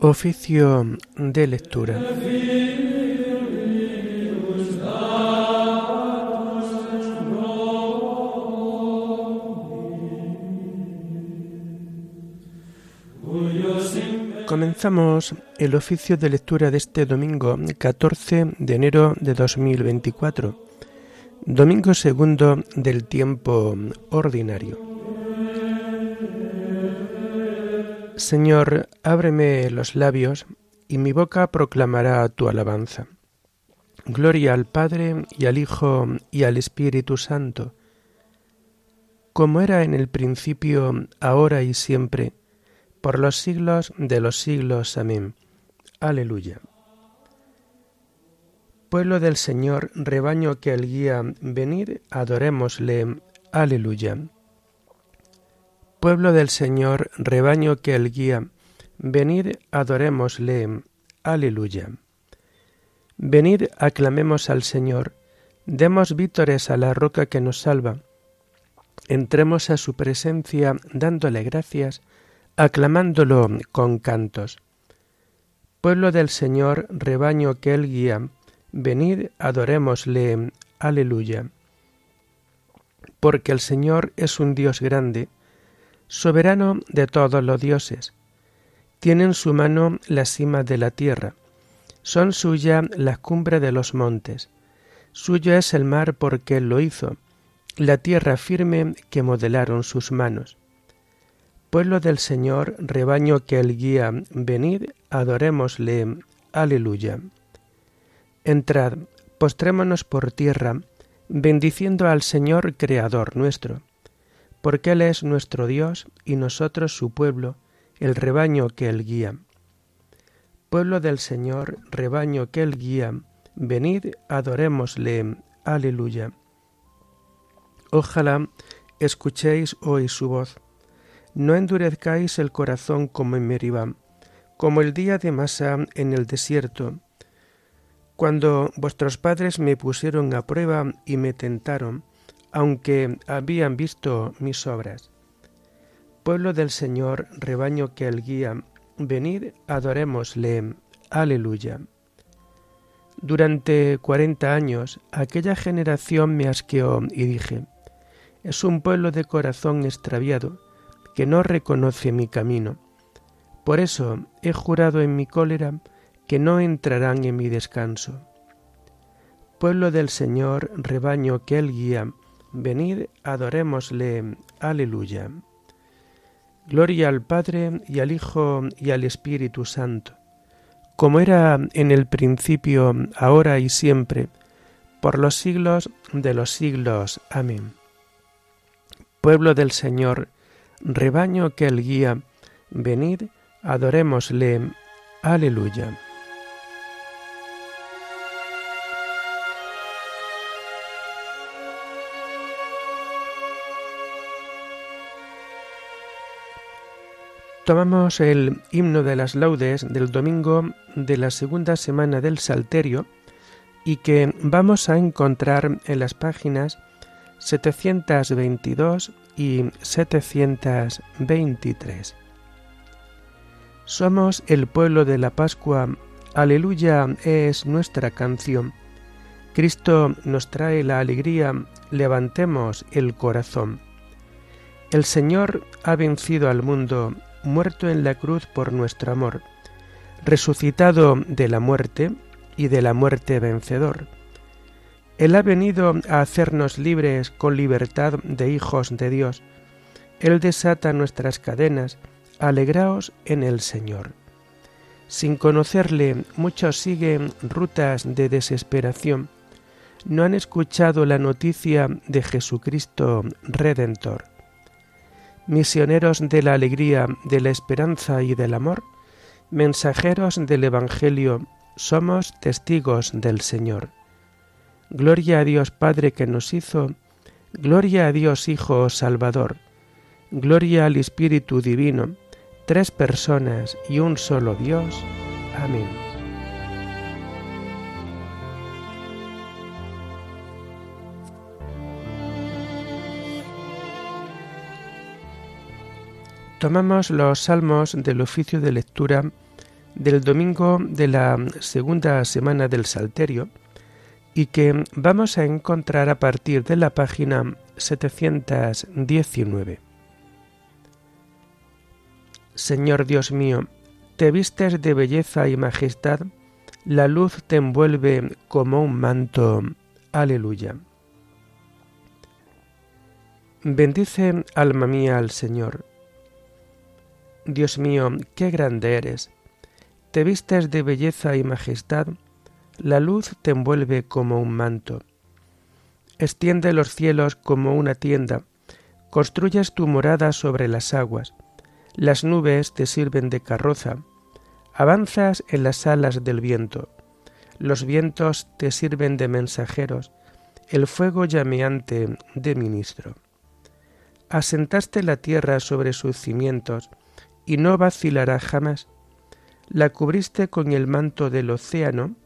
Oficio de lectura. Comenzamos el oficio de lectura de este domingo 14 de enero de 2024, domingo segundo del tiempo ordinario. Señor, ábreme los labios, y mi boca proclamará tu alabanza. Gloria al Padre y al Hijo y al Espíritu Santo, como era en el principio, ahora y siempre, por los siglos de los siglos. Amén. Aleluya. Pueblo del Señor, rebaño que el guía, venid, adorémosle. Aleluya. Pueblo del Señor, rebaño que el guía, venid, adorémosle. Aleluya. Venid, aclamemos al Señor, demos vítores a la roca que nos salva. Entremos a su presencia dándole gracias, aclamándolo con cantos. Pueblo del Señor, rebaño que él guía, venid, adorémosle. Aleluya. Porque el Señor es un Dios grande, soberano de todos los dioses. Tiene en su mano la cima de la tierra, son suya las cumbres de los montes. Suyo es el mar porque él lo hizo, la tierra firme que modelaron sus manos. Pueblo del Señor, rebaño que él guía, venid, adorémosle. Aleluya. Entrad, postrémonos por tierra, bendiciendo al Señor Creador nuestro porque Él es nuestro Dios y nosotros su pueblo, el rebaño que Él guía. Pueblo del Señor, rebaño que Él guía, venid, adorémosle. Aleluya. Ojalá escuchéis hoy su voz. No endurezcáis el corazón como en Meribá, como el día de Masa en el desierto, cuando vuestros padres me pusieron a prueba y me tentaron, aunque habían visto mis obras. Pueblo del Señor, rebaño que él guía, venid, adorémosle. Aleluya. Durante cuarenta años aquella generación me asqueó y dije, es un pueblo de corazón extraviado, que no reconoce mi camino. Por eso he jurado en mi cólera que no entrarán en mi descanso. Pueblo del Señor, rebaño que él guía, Venid, adorémosle. Aleluya. Gloria al Padre y al Hijo y al Espíritu Santo, como era en el principio, ahora y siempre, por los siglos de los siglos. Amén. Pueblo del Señor, rebaño que el guía, venid, adorémosle. Aleluya. Tomamos el himno de las laudes del domingo de la segunda semana del Salterio y que vamos a encontrar en las páginas 722 y 723. Somos el pueblo de la Pascua, aleluya es nuestra canción. Cristo nos trae la alegría, levantemos el corazón. El Señor ha vencido al mundo, muerto en la cruz por nuestro amor, resucitado de la muerte y de la muerte vencedor. Él ha venido a hacernos libres con libertad de hijos de Dios. Él desata nuestras cadenas, alegraos en el Señor. Sin conocerle, muchos siguen rutas de desesperación. No han escuchado la noticia de Jesucristo Redentor misioneros de la alegría, de la esperanza y del amor, mensajeros del Evangelio, somos testigos del Señor. Gloria a Dios Padre que nos hizo, gloria a Dios Hijo Salvador, gloria al Espíritu Divino, tres personas y un solo Dios. Amén. Tomamos los salmos del oficio de lectura del domingo de la segunda semana del Salterio y que vamos a encontrar a partir de la página 719. Señor Dios mío, te vistes de belleza y majestad, la luz te envuelve como un manto. Aleluya. Bendice, alma mía, al Señor. Dios mío, qué grande eres. Te vistes de belleza y majestad, la luz te envuelve como un manto. Extiende los cielos como una tienda, construyes tu morada sobre las aguas, las nubes te sirven de carroza, avanzas en las alas del viento, los vientos te sirven de mensajeros, el fuego llameante de ministro asentaste la tierra sobre sus cimientos, y no vacilará jamás. La cubriste con el manto del océano,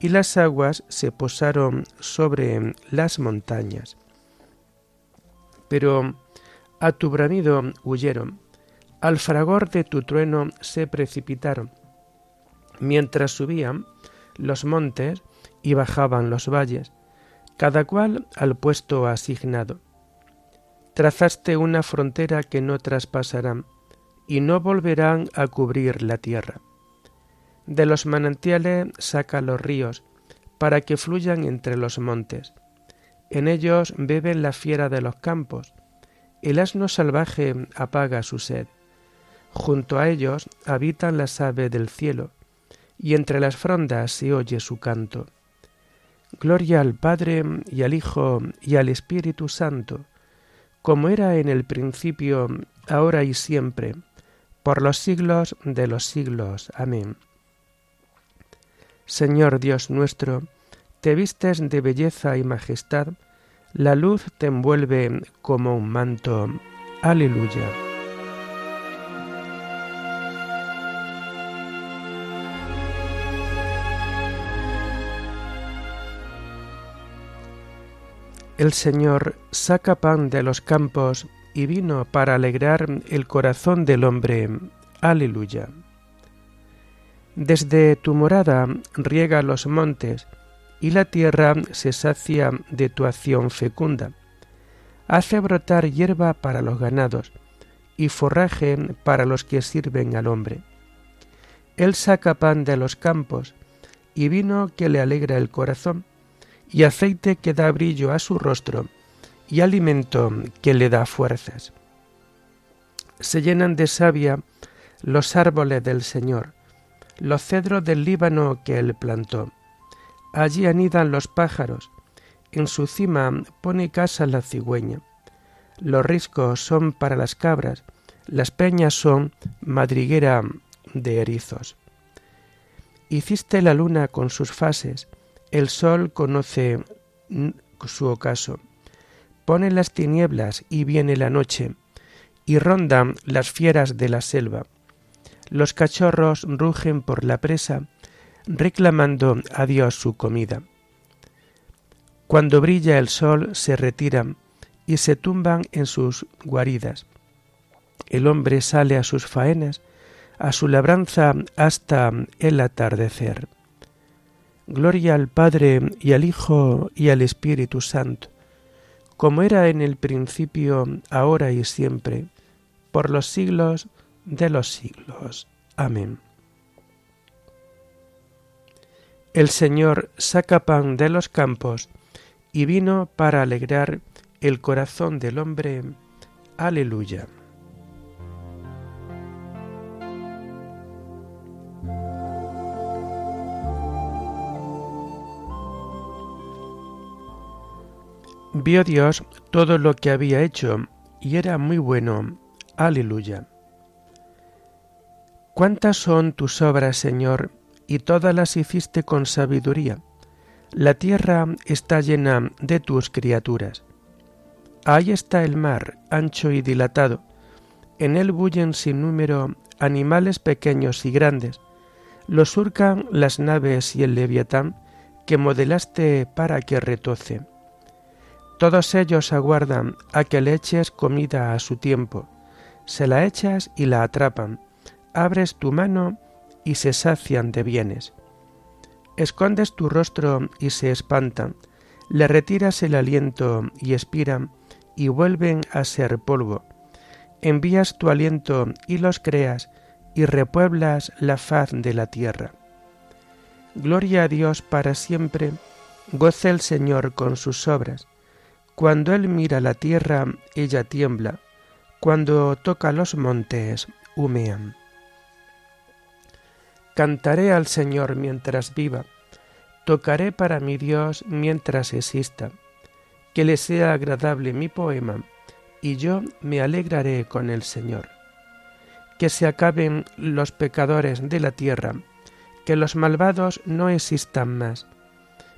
y las aguas se posaron sobre las montañas. Pero a tu bramido huyeron, al fragor de tu trueno se precipitaron. Mientras subían los montes y bajaban los valles, cada cual al puesto asignado trazaste una frontera que no traspasarán y no volverán a cubrir la tierra. De los manantiales saca los ríos, para que fluyan entre los montes. En ellos beben la fiera de los campos, el asno salvaje apaga su sed. Junto a ellos habitan las aves del cielo, y entre las frondas se oye su canto. Gloria al Padre y al Hijo y al Espíritu Santo, como era en el principio, ahora y siempre, por los siglos de los siglos. Amén. Señor Dios nuestro, te vistes de belleza y majestad, la luz te envuelve como un manto. Aleluya. El Señor saca pan de los campos y vino para alegrar el corazón del hombre. Aleluya. Desde tu morada riega los montes, y la tierra se sacia de tu acción fecunda. Hace brotar hierba para los ganados, y forraje para los que sirven al hombre. Él saca pan de los campos, y vino que le alegra el corazón y aceite que da brillo a su rostro, y alimento que le da fuerzas. Se llenan de savia los árboles del Señor, los cedros del Líbano que él plantó. Allí anidan los pájaros, en su cima pone casa la cigüeña. Los riscos son para las cabras, las peñas son madriguera de erizos. Hiciste la luna con sus fases, el sol conoce su ocaso. Pone las tinieblas y viene la noche, y rondan las fieras de la selva. Los cachorros rugen por la presa, reclamando a Dios su comida. Cuando brilla el sol se retiran y se tumban en sus guaridas. El hombre sale a sus faenas, a su labranza hasta el atardecer. Gloria al Padre y al Hijo y al Espíritu Santo, como era en el principio, ahora y siempre, por los siglos de los siglos. Amén. El Señor saca pan de los campos y vino para alegrar el corazón del hombre. Aleluya. Vio Dios todo lo que había hecho y era muy bueno. Aleluya. ¿Cuántas son tus obras, Señor? Y todas las hiciste con sabiduría. La tierra está llena de tus criaturas. Ahí está el mar, ancho y dilatado. En él bullen sin número animales pequeños y grandes. Lo surcan las naves y el leviatán que modelaste para que retoce todos ellos aguardan a que le eches comida a su tiempo. Se la echas y la atrapan. Abres tu mano y se sacian de bienes. Escondes tu rostro y se espantan, le retiras el aliento y expiran y vuelven a ser polvo. Envías tu aliento y los creas y repueblas la faz de la tierra. Gloria a Dios para siempre, goce el Señor con sus obras. Cuando Él mira la tierra, ella tiembla, cuando toca los montes, humean. Cantaré al Señor mientras viva, tocaré para mi Dios mientras exista, que le sea agradable mi poema, y yo me alegraré con el Señor. Que se acaben los pecadores de la tierra, que los malvados no existan más.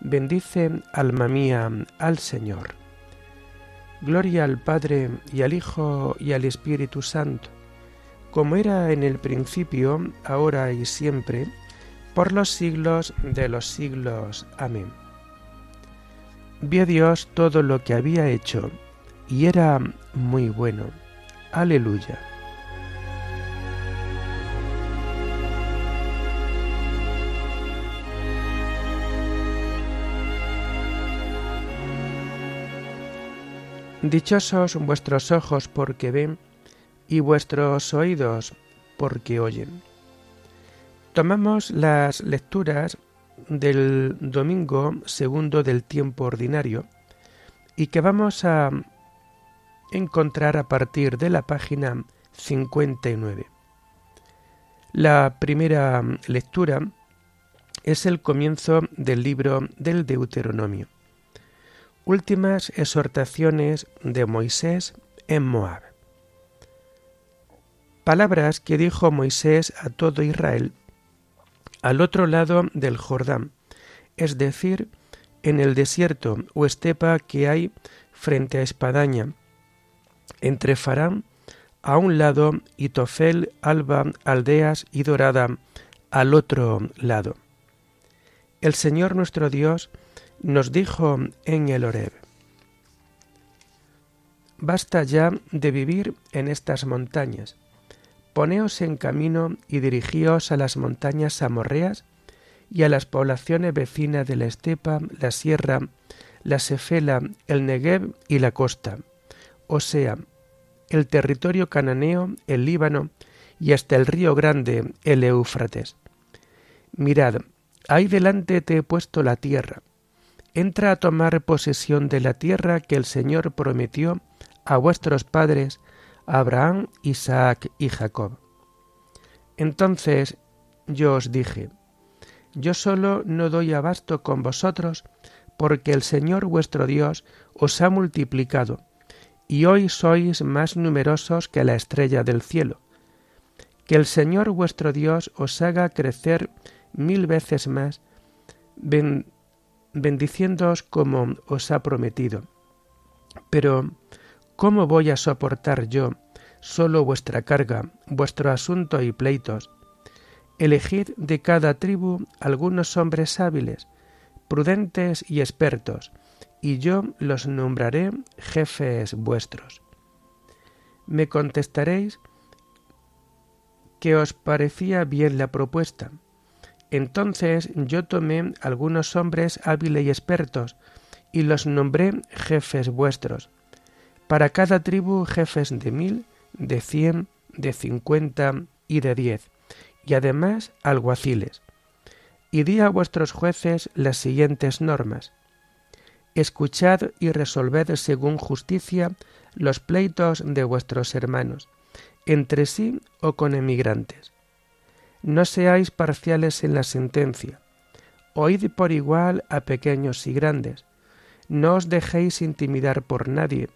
Bendice, alma mía, al Señor. Gloria al Padre y al Hijo y al Espíritu Santo, como era en el principio, ahora y siempre, por los siglos de los siglos. Amén. Vio Dios todo lo que había hecho, y era muy bueno. Aleluya. Dichosos vuestros ojos porque ven y vuestros oídos porque oyen. Tomamos las lecturas del domingo segundo del tiempo ordinario y que vamos a encontrar a partir de la página 59. La primera lectura es el comienzo del libro del Deuteronomio. Últimas exhortaciones de Moisés en Moab. Palabras que dijo Moisés a todo Israel al otro lado del Jordán, es decir, en el desierto o estepa que hay frente a Espadaña, entre Farán a un lado y Tofel, Alba, Aldeas y Dorada al otro lado. El Señor nuestro Dios nos dijo en el Horeb, Basta ya de vivir en estas montañas. Poneos en camino y dirigíos a las montañas amorreas y a las poblaciones vecinas de la estepa, la sierra, la sefela, el Negev y la costa, o sea, el territorio cananeo, el Líbano y hasta el río grande, el Éufrates. Mirad, ahí delante te he puesto la tierra, entra a tomar posesión de la tierra que el Señor prometió a vuestros padres, Abraham, Isaac y Jacob. Entonces yo os dije, yo solo no doy abasto con vosotros, porque el Señor vuestro Dios os ha multiplicado, y hoy sois más numerosos que la estrella del cielo. Que el Señor vuestro Dios os haga crecer mil veces más, bendiciéndoos como os ha prometido. Pero, ¿cómo voy a soportar yo solo vuestra carga, vuestro asunto y pleitos? Elegid de cada tribu algunos hombres hábiles, prudentes y expertos, y yo los nombraré jefes vuestros. Me contestaréis que os parecía bien la propuesta, entonces yo tomé algunos hombres hábiles y expertos, y los nombré jefes vuestros. Para cada tribu jefes de mil, de cien, de cincuenta y de diez, y además alguaciles. Y di a vuestros jueces las siguientes normas. Escuchad y resolved según justicia los pleitos de vuestros hermanos, entre sí o con emigrantes no seáis parciales en la sentencia. Oíd por igual a pequeños y grandes. No os dejéis intimidar por nadie,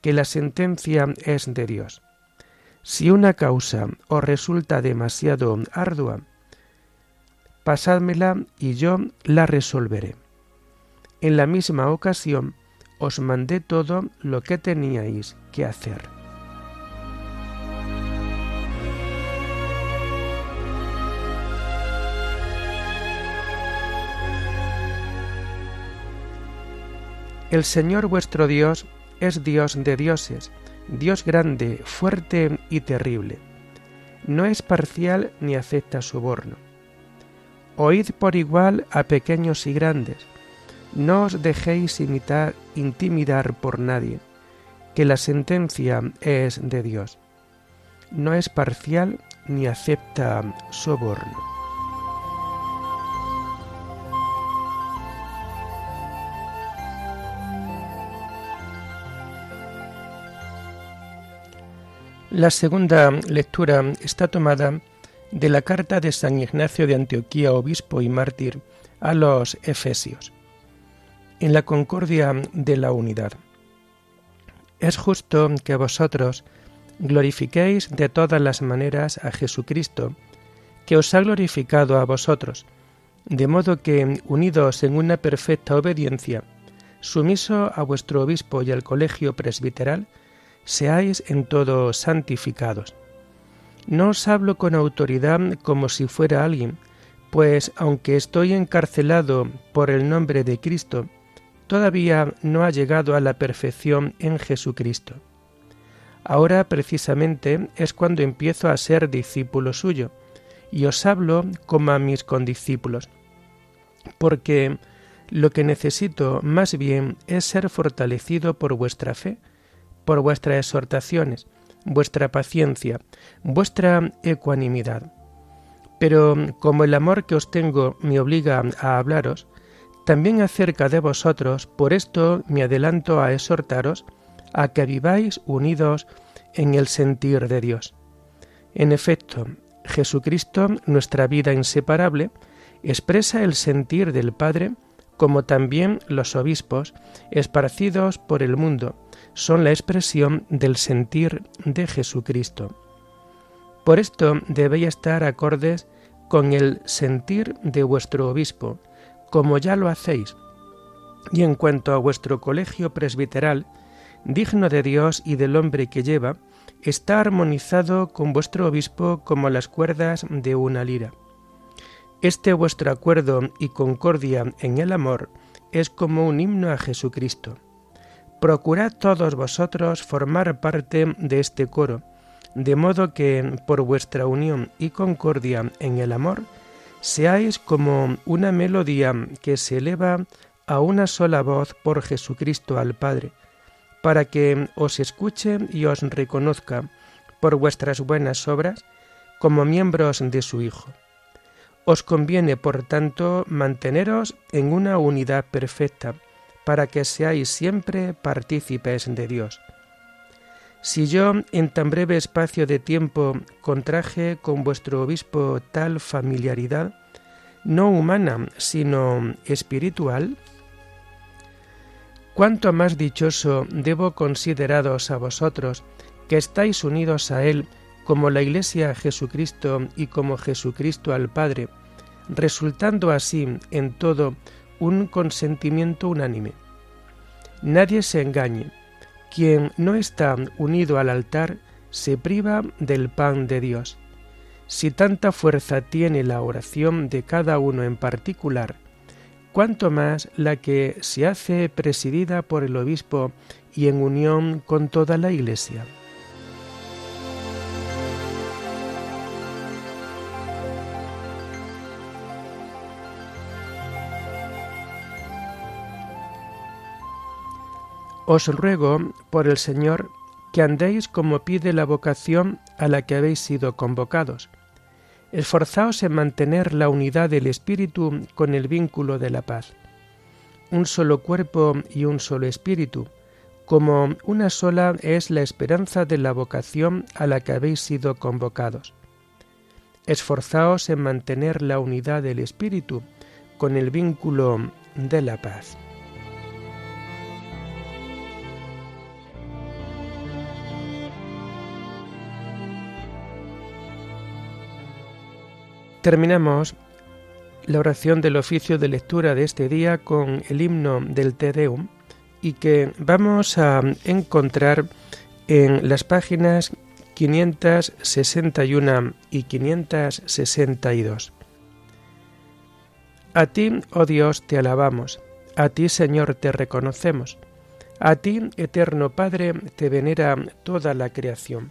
que la sentencia es de Dios. Si una causa os resulta demasiado ardua, pasádmela y yo la resolveré. En la misma ocasión os mandé todo lo que teníais que hacer. El Señor vuestro Dios es Dios de dioses, Dios grande, fuerte y terrible. no es parcial ni acepta soborno. Oíd por igual a pequeños y grandes, no os dejéis imitar, intimidar por nadie, que la sentencia es de Dios. No es parcial ni acepta soborno. La segunda lectura está tomada de la carta de San Ignacio de Antioquía, obispo y mártir, a los Efesios, en la concordia de la unidad. Es justo que vosotros glorifiquéis de todas las maneras a Jesucristo, que os ha glorificado a vosotros, de modo que, unidos en una perfecta obediencia, sumiso a vuestro obispo y al colegio presbiteral, seáis en todo santificados. No os hablo con autoridad como si fuera alguien, pues aunque estoy encarcelado por el nombre de Cristo, todavía no ha llegado a la perfección en Jesucristo. Ahora precisamente es cuando empiezo a ser discípulo suyo, y os hablo como a mis condiscípulos, porque lo que necesito más bien es ser fortalecido por vuestra fe, por vuestras exhortaciones, vuestra paciencia, vuestra ecuanimidad. Pero como el amor que os tengo me obliga a hablaros, también acerca de vosotros, por esto me adelanto a exhortaros a que viváis unidos en el sentir de Dios. En efecto, Jesucristo, nuestra vida inseparable, expresa el sentir del Padre, como también los obispos, esparcidos por el mundo, son la expresión del sentir de Jesucristo. Por esto debéis estar acordes con el sentir de vuestro obispo, como ya lo hacéis. Y en cuanto a vuestro colegio presbiteral, digno de Dios y del hombre que lleva, está armonizado con vuestro obispo como las cuerdas de una lira. Este vuestro acuerdo y concordia en el amor es como un himno a Jesucristo. Procurad todos vosotros formar parte de este coro, de modo que, por vuestra unión y concordia en el amor, seáis como una melodía que se eleva a una sola voz por Jesucristo al Padre, para que os escuche y os reconozca por vuestras buenas obras como miembros de su Hijo. Os conviene, por tanto, manteneros en una unidad perfecta, para que seáis siempre partícipes de Dios. Si yo en tan breve espacio de tiempo contraje con vuestro obispo tal familiaridad, no humana, sino espiritual, cuánto más dichoso debo consideraros a vosotros, que estáis unidos a Él como la Iglesia a Jesucristo y como Jesucristo al Padre, resultando así en todo un consentimiento unánime. Nadie se engañe. Quien no está unido al altar se priva del pan de Dios. Si tanta fuerza tiene la oración de cada uno en particular, cuanto más la que se hace presidida por el obispo y en unión con toda la Iglesia. Os ruego, por el Señor, que andéis como pide la vocación a la que habéis sido convocados. Esforzaos en mantener la unidad del Espíritu con el vínculo de la paz. Un solo cuerpo y un solo Espíritu, como una sola es la esperanza de la vocación a la que habéis sido convocados. Esforzaos en mantener la unidad del Espíritu con el vínculo de la paz. Terminamos la oración del oficio de lectura de este día con el himno del Te Deum y que vamos a encontrar en las páginas 561 y 562. A ti, oh Dios, te alabamos, a ti, Señor, te reconocemos, a ti, eterno Padre, te venera toda la creación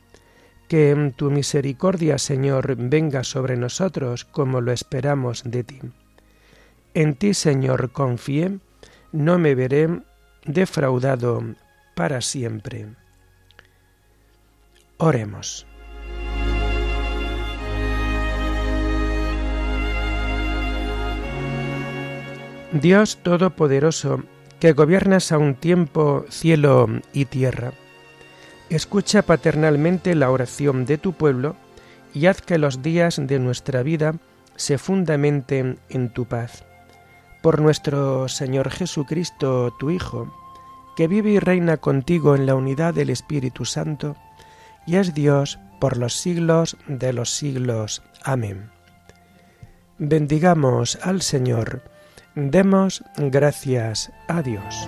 que tu misericordia, Señor, venga sobre nosotros como lo esperamos de ti. En ti, Señor, confié, no me veré defraudado para siempre. Oremos. Dios Todopoderoso, que gobiernas a un tiempo cielo y tierra, Escucha paternalmente la oración de tu pueblo y haz que los días de nuestra vida se fundamenten en tu paz. Por nuestro Señor Jesucristo, tu Hijo, que vive y reina contigo en la unidad del Espíritu Santo, y es Dios por los siglos de los siglos. Amén. Bendigamos al Señor, demos gracias a Dios.